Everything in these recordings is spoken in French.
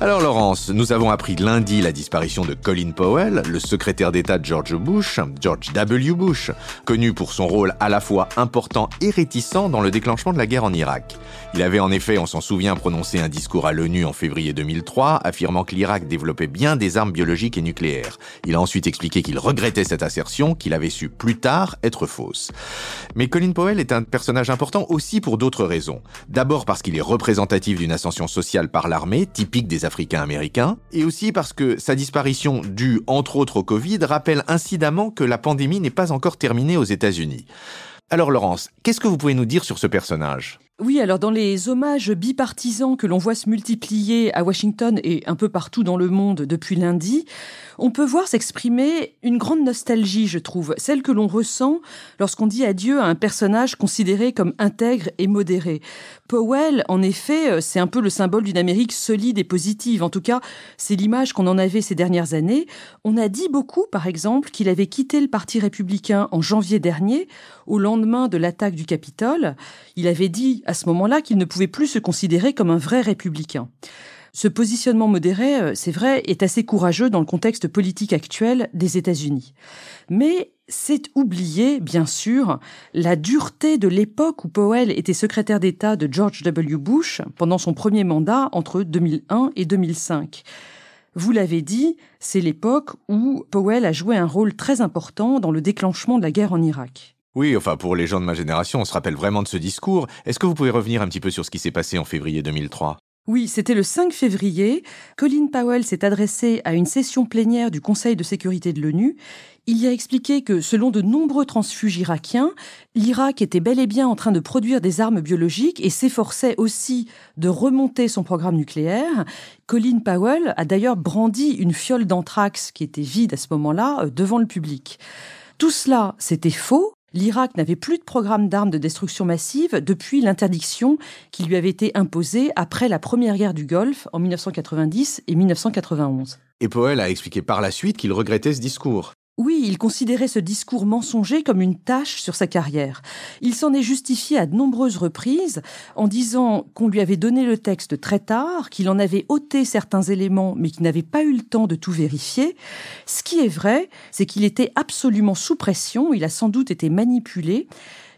Alors Laurence, nous avons appris lundi la disparition de Colin Powell, le secrétaire d'État de George Bush, George W. Bush, connu pour son rôle à la fois important et réticent dans le déclenchement de la guerre en Irak. Il avait en effet, on s'en souvient, prononcé un discours à l'ONU en février 2003 affirmant que l'Irak développait bien des armes biologiques et nucléaires. Il a ensuite expliqué qu'il regrettait cette assertion, qu'il avait su plus tard être fausse. Mais Colin Powell est un personnage important aussi pour d'autres raisons. D'abord parce qu'il est représentatif d'une ascension sociale par l'armée, typique des Africains américains, et aussi parce que sa disparition, due entre autres au Covid, rappelle incidemment que la pandémie n'est pas encore terminée aux États-Unis. Alors Laurence, qu'est-ce que vous pouvez nous dire sur ce personnage? Oui, alors dans les hommages bipartisans que l'on voit se multiplier à Washington et un peu partout dans le monde depuis lundi, on peut voir s'exprimer une grande nostalgie, je trouve, celle que l'on ressent lorsqu'on dit adieu à un personnage considéré comme intègre et modéré. Powell, en effet, euh, c'est un peu le symbole d'une Amérique solide et positive. En tout cas, c'est l'image qu'on en avait ces dernières années. On a dit beaucoup, par exemple, qu'il avait quitté le Parti républicain en janvier dernier, au lendemain de l'attaque du Capitole. Il avait dit à ce moment-là qu'il ne pouvait plus se considérer comme un vrai républicain. Ce positionnement modéré, euh, c'est vrai, est assez courageux dans le contexte politique actuel des États-Unis. Mais c'est oublier, bien sûr, la dureté de l'époque où Powell était secrétaire d'État de George W. Bush pendant son premier mandat entre 2001 et 2005. Vous l'avez dit, c'est l'époque où Powell a joué un rôle très important dans le déclenchement de la guerre en Irak. Oui, enfin pour les gens de ma génération, on se rappelle vraiment de ce discours. Est-ce que vous pouvez revenir un petit peu sur ce qui s'est passé en février 2003 oui, c'était le 5 février. Colin Powell s'est adressé à une session plénière du Conseil de sécurité de l'ONU. Il y a expliqué que, selon de nombreux transfuges irakiens, l'Irak était bel et bien en train de produire des armes biologiques et s'efforçait aussi de remonter son programme nucléaire. Colin Powell a d'ailleurs brandi une fiole d'anthrax qui était vide à ce moment-là euh, devant le public. Tout cela, c'était faux l'Irak n'avait plus de programme d'armes de destruction massive depuis l'interdiction qui lui avait été imposée après la première guerre du Golfe en 1990 et 1991. Et Powell a expliqué par la suite qu'il regrettait ce discours. Oui, il considérait ce discours mensonger comme une tâche sur sa carrière. Il s'en est justifié à de nombreuses reprises en disant qu'on lui avait donné le texte très tard, qu'il en avait ôté certains éléments mais qu'il n'avait pas eu le temps de tout vérifier. Ce qui est vrai, c'est qu'il était absolument sous pression, il a sans doute été manipulé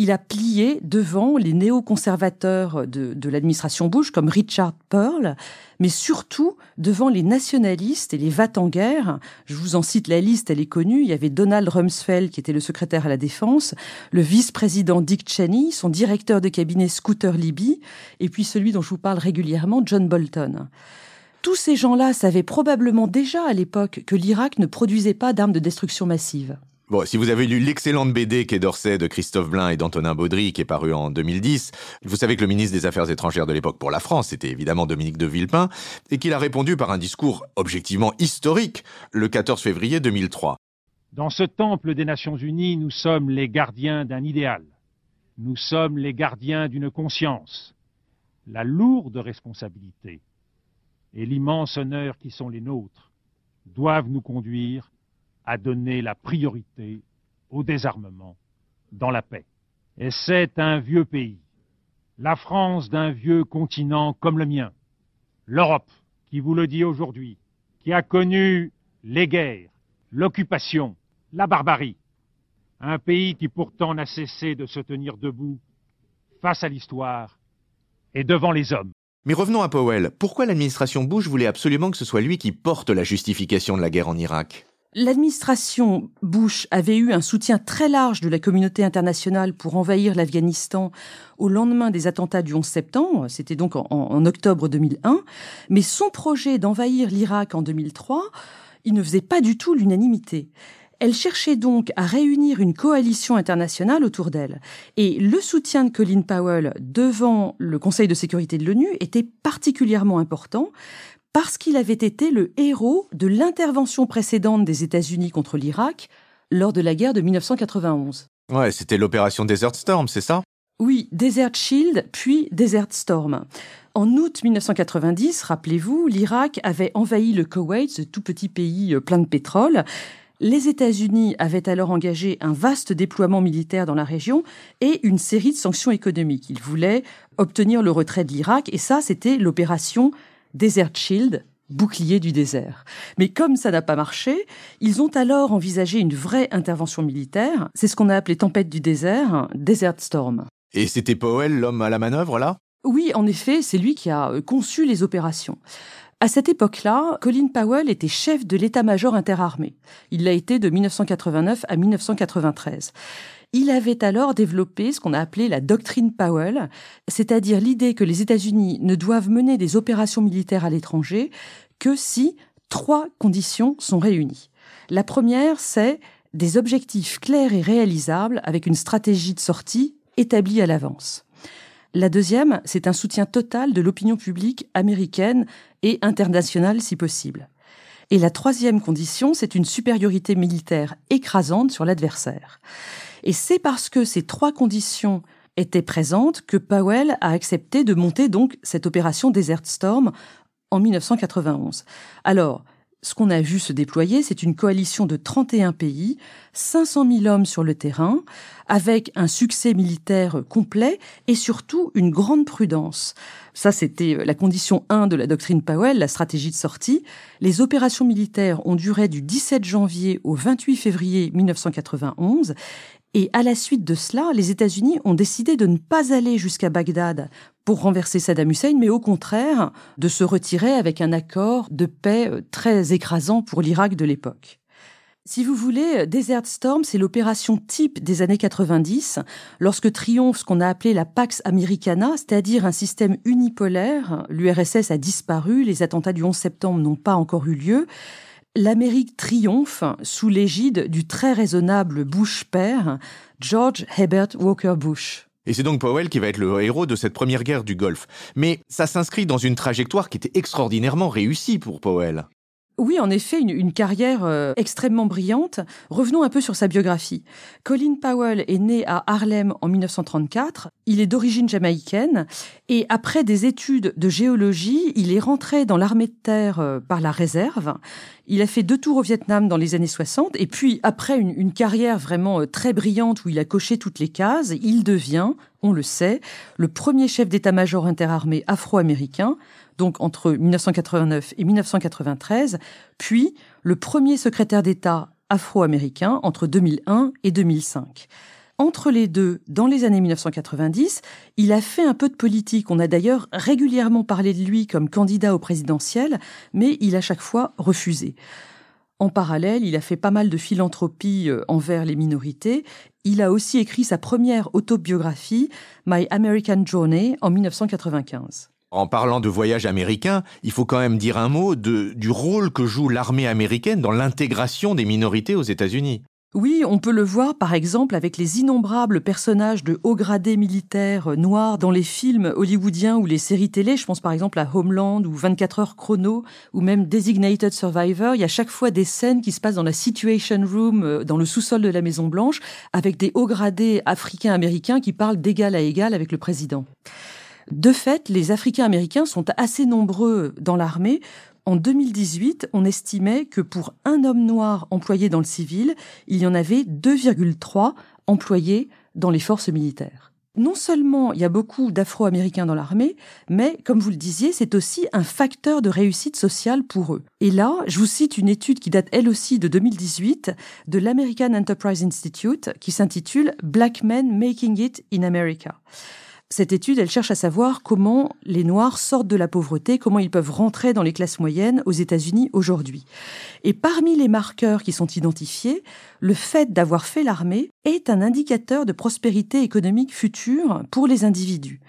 il a plié devant les néoconservateurs de, l'administration Bush comme Richard Pearl, mais surtout devant les nationalistes et les va en guerre. Je vous en cite la liste, elle est connue. Il y avait Donald Rumsfeld qui était le secrétaire à la défense, le vice-président Dick Cheney, son directeur de cabinet Scooter Libby, et puis celui dont je vous parle régulièrement, John Bolton. Tous ces gens-là savaient probablement déjà à l'époque que l'Irak ne produisait pas d'armes de destruction massive. Si vous avez lu l'excellente BD Quai d'Orsay de Christophe Blain et d'Antonin Baudry, qui est paru en 2010, vous savez que le ministre des Affaires étrangères de l'époque pour la France, c'était évidemment Dominique de Villepin, et qu'il a répondu par un discours objectivement historique le 14 février 2003. Dans ce temple des Nations Unies, nous sommes les gardiens d'un idéal. Nous sommes les gardiens d'une conscience. La lourde responsabilité et l'immense honneur qui sont les nôtres doivent nous conduire a donné la priorité au désarmement dans la paix. Et c'est un vieux pays, la France d'un vieux continent comme le mien, l'Europe, qui vous le dit aujourd'hui, qui a connu les guerres, l'occupation, la barbarie, un pays qui pourtant n'a cessé de se tenir debout face à l'histoire et devant les hommes. Mais revenons à Powell. Pourquoi l'administration Bush voulait absolument que ce soit lui qui porte la justification de la guerre en Irak? L'administration Bush avait eu un soutien très large de la communauté internationale pour envahir l'Afghanistan au lendemain des attentats du 11 septembre, c'était donc en, octobre 2001, mais son projet d'envahir l'Irak en 2003, il ne faisait pas du tout l'unanimité. Elle cherchait donc à réunir une coalition internationale autour d'elle. Et le soutien de Colin Powell devant le Conseil de sécurité de l'ONU était particulièrement important parce qu'il avait été le héros de l'intervention précédente des États-Unis contre l'Irak lors de la guerre de 1991. Ouais, c'était l'opération Desert Storm, c'est ça? Oui, Desert Shield, puis Desert Storm. En août 1990, rappelez-vous, l'Irak avait envahi le Koweït, ce tout petit pays euh, plein de pétrole. Les États-Unis avaient alors engagé un vaste déploiement militaire dans la région et une série de sanctions économiques. Ils voulaient obtenir le retrait de l'Irak et ça, c'était l'opération Desert Shield, bouclier du désert. Mais comme ça n'a pas marché, ils ont alors envisagé une vraie intervention militaire. C'est ce qu'on a appelé tempête du désert, Desert Storm. Et c'était Powell l'homme à la manœuvre là? Oui, en effet, c'est lui qui a conçu les opérations. À cette époque-là, Colin Powell était chef de l'état-major interarmé. Il l'a été de 1989 à 1993. Il avait alors développé ce qu'on a appelé la doctrine Powell, c'est-à-dire l'idée que les États-Unis ne doivent mener des opérations militaires à l'étranger que si trois conditions sont réunies. La première, c'est des objectifs clairs et réalisables avec une stratégie de sortie établie à l'avance. La deuxième, c'est un soutien total de l'opinion publique américaine et internationale si possible. Et la troisième condition, c'est une supériorité militaire écrasante sur l'adversaire. Et c'est parce que ces trois conditions étaient présentes que Powell a accepté de monter donc cette opération Desert Storm en 1991. Alors, ce qu'on a vu se déployer, c'est une coalition de 31 pays, 500 000 hommes sur le terrain, avec un succès militaire complet et surtout une grande prudence. Ça, c'était la condition 1 de la doctrine Powell, la stratégie de sortie. Les opérations militaires ont duré du 17 janvier au 28 février 1991 et à la suite de cela, les États-Unis ont décidé de ne pas aller jusqu'à Bagdad pour renverser Saddam Hussein, mais au contraire de se retirer avec un accord de paix euh, très écrasant pour l'Irak de l'époque. Si vous voulez, Desert Storm, c'est l'opération type des années 90, lorsque triomphe ce qu'on a appelé la Pax Americana, c'est-à-dire un système unipolaire. L'URSS a disparu, les attentats du 11 septembre n'ont pas encore eu lieu l'Amérique triomphe sous l'égide du très raisonnable Bush père, George Herbert Walker Bush. Et c'est donc Powell qui va être le héros de cette première guerre du Golfe. Mais ça s'inscrit dans une trajectoire qui était extraordinairement réussie pour Powell. Oui, en effet, une, carrière euh, extrêmement brillante. Revenons un peu sur sa biographie. Colin Powell est né à Harlem en 1934. Il est d'origine jamaïcaine et après des études de géologie, il est rentré dans l'armée de terre euh, par la réserve. Il a fait deux tours au Vietnam dans les années 60 et puis après une, carrière vraiment euh, très brillante où il a coché toutes les cases, il devient, on le sait, le premier chef d'état-major interarmé afro-américain donc entre 1989 et 1993, puis le premier secrétaire d'État afro-américain entre 2001 et 2005. Entre les deux, dans les années 1990, il a fait un peu de politique. On a d'ailleurs régulièrement parlé de lui comme candidat au présidentiel, mais il a chaque fois refusé. En parallèle, il a fait pas mal de philanthropie euh, envers les minorités. Il a aussi écrit sa première autobiographie, My American Journey, en 1995. En parlant de voyage américain, il faut quand même dire un mot du rôle que joue l'armée américaine dans l'intégration des minorités aux États-Unis. Oui, on peut le voir par exemple avec les innombrables personnages de haut gradés militaires noirs dans les films hollywoodiens ou les séries télé. Je pense par exemple à Homeland ou 24 heures chrono ou même Designated Survivor. Il y a chaque fois des scènes qui se passent dans la Situation Room, euh, dans le sous-sol de la Maison Blanche, avec des hauts gradés africains-américains qui parlent d'égal à égal avec le président. De fait, les Africains américains sont assez nombreux dans l'armée. En 2018, on estimait que pour un homme noir employé dans le civil, il y en avait 2,3 employés dans les forces militaires. Non seulement il y a beaucoup d'Afro-Américains dans l'armée, mais comme vous le disiez, c'est aussi un facteur de réussite sociale pour eux. Et là, je vous cite une étude qui date elle aussi de 2018 de l'American Enterprise Institute qui s'intitule Black Men Making It in America. Cette étude, elle cherche à savoir comment les Noirs sortent de la pauvreté, comment ils peuvent rentrer dans les classes moyennes aux États-Unis aujourd'hui. Et parmi les marqueurs qui sont identifiés, le fait d'avoir fait l'armée est un indicateur de prospérité économique future pour les individus.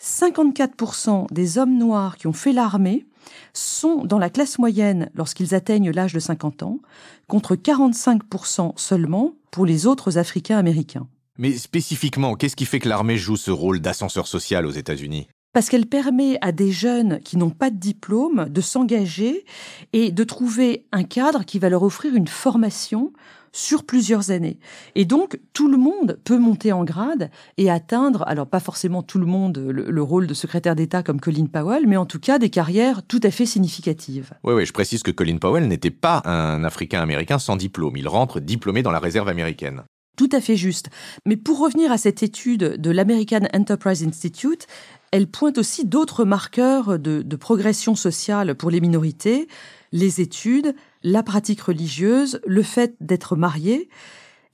54% des hommes noirs qui ont fait l'armée sont dans la classe moyenne lorsqu'ils atteignent l'âge de 50 ans, contre 45% seulement pour les autres Africains américains. Mais spécifiquement, qu'est-ce qui fait que l'armée joue ce rôle d'ascenseur social aux États-Unis? Parce qu'elle permet à des jeunes qui n'ont pas de diplôme de s'engager et de trouver un cadre qui va leur offrir une formation sur plusieurs années. Et donc, tout le monde peut monter en grade et atteindre, alors pas forcément tout le monde le, rôle de secrétaire d'État comme Colin Powell, mais en tout cas des carrières tout à fait significatives. Oui, oui, je précise que Colin Powell n'était pas un Africain-Américain sans diplôme. Il rentre diplômé dans la réserve américaine. Tout à fait juste. Mais pour revenir à cette étude de l'American Enterprise Institute, elle pointe aussi d'autres marqueurs de, progression sociale pour les minorités, les études, la pratique religieuse, le fait d'être marié,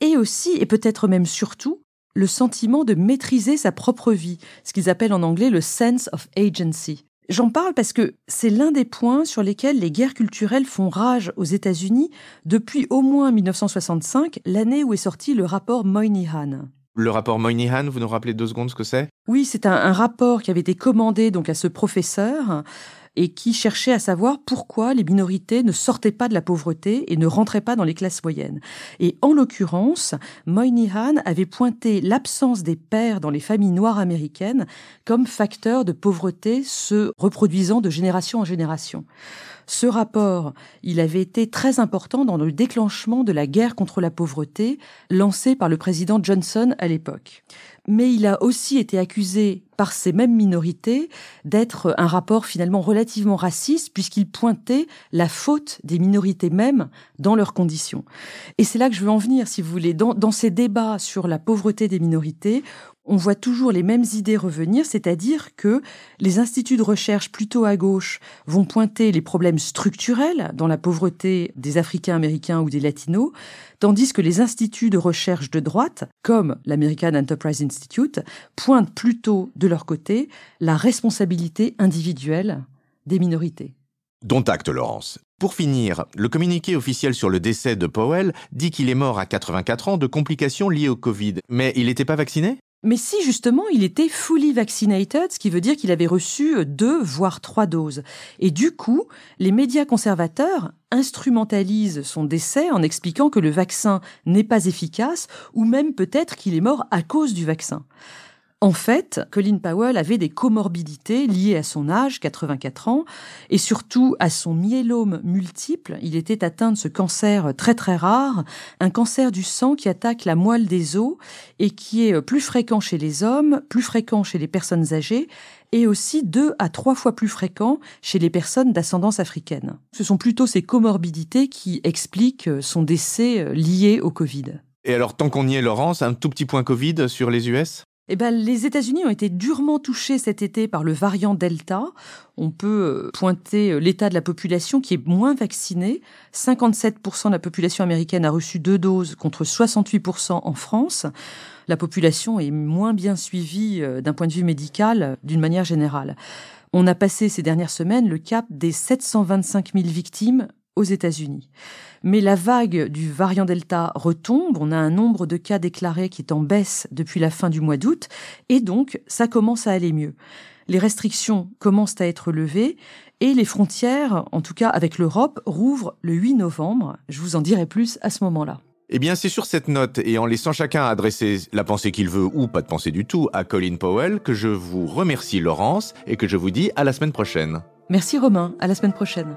et aussi, et peut-être même surtout, le sentiment de maîtriser sa propre vie, ce qu'ils appellent en anglais le sense of agency. J'en parle parce que c'est l'un des points sur lesquels les guerres culturelles font rage aux États-Unis depuis au moins 1965, l'année où est sorti le rapport Moynihan. Le rapport Moynihan, vous nous rappelez deux secondes ce que c'est? Oui, c'est un, un, rapport qui avait été commandé donc à ce professeur et qui cherchait à savoir pourquoi les minorités ne sortaient pas de la pauvreté et ne rentraient pas dans les classes moyennes. Et en l'occurrence, Moynihan avait pointé l'absence des pères dans les familles noires américaines comme facteur de pauvreté se reproduisant de génération en génération. Ce rapport, il avait été très important dans le déclenchement de la guerre contre la pauvreté lancée par le président Johnson à l'époque mais il a aussi été accusé par ces mêmes minorités d'être un rapport finalement relativement raciste puisqu'il pointait la faute des minorités mêmes dans leurs conditions. Et c'est là que je veux en venir, si vous voulez, dans, ces débats sur la pauvreté des minorités, on voit toujours les mêmes idées revenir, c'est-à-dire que les instituts de recherche plutôt à gauche vont pointer les problèmes structurels dans la pauvreté des Africains américains ou des Latinos, tandis que les instituts de recherche de droite, comme l'American Enterprise Institute, pointent plutôt de leur côté la responsabilité individuelle des minorités. Dont acte, Laurence. Pour finir, le communiqué officiel sur le décès de Powell dit qu'il est mort à 84 ans de complications liées au Covid. Mais il n'était pas vacciné? Mais si justement il était fully vaccinated, ce qui veut dire qu'il avait reçu deux voire trois doses. Et du coup, les médias conservateurs instrumentalisent son décès en expliquant que le vaccin n'est pas efficace ou même peut-être qu'il est mort à cause du vaccin. En fait, Colin Powell avait des comorbidités liées à son âge, 84 ans, et surtout à son myélome multiple. Il était atteint de ce cancer très très rare, un cancer du sang qui attaque la moelle des os et qui est plus fréquent chez les hommes, plus fréquent chez les personnes âgées et aussi deux à trois fois plus fréquent chez les personnes d'ascendance africaine. Ce sont plutôt ces comorbidités qui expliquent son décès lié au Covid. Et alors, tant qu'on y est, Laurence, un tout petit point Covid sur les US eh ben, les États-Unis ont été durement touchés cet été par le variant Delta. On peut euh, pointer euh, l'état de la population qui est moins vaccinée. 57% de la population américaine a reçu deux doses contre 68% en France. La population est moins bien suivie euh, d'un point de vue médical d'une manière générale. On a passé ces dernières semaines le cap des 725 000 victimes aux États-Unis. Mais la vague du variant Delta retombe, on a un nombre de cas déclarés qui est en baisse depuis la fin du mois d'août, et donc ça commence à aller mieux. Les restrictions commencent à être levées et les frontières, en tout cas avec l'Europe, rouvrent le 8 novembre. Je vous en dirai plus à ce moment-là. Eh bien, c'est sur cette note et en laissant chacun adresser la pensée qu'il veut ou pas de pensée du tout à Colin Powell que je vous remercie Laurence et que je vous dis à la semaine prochaine. Merci Romain, à la semaine prochaine.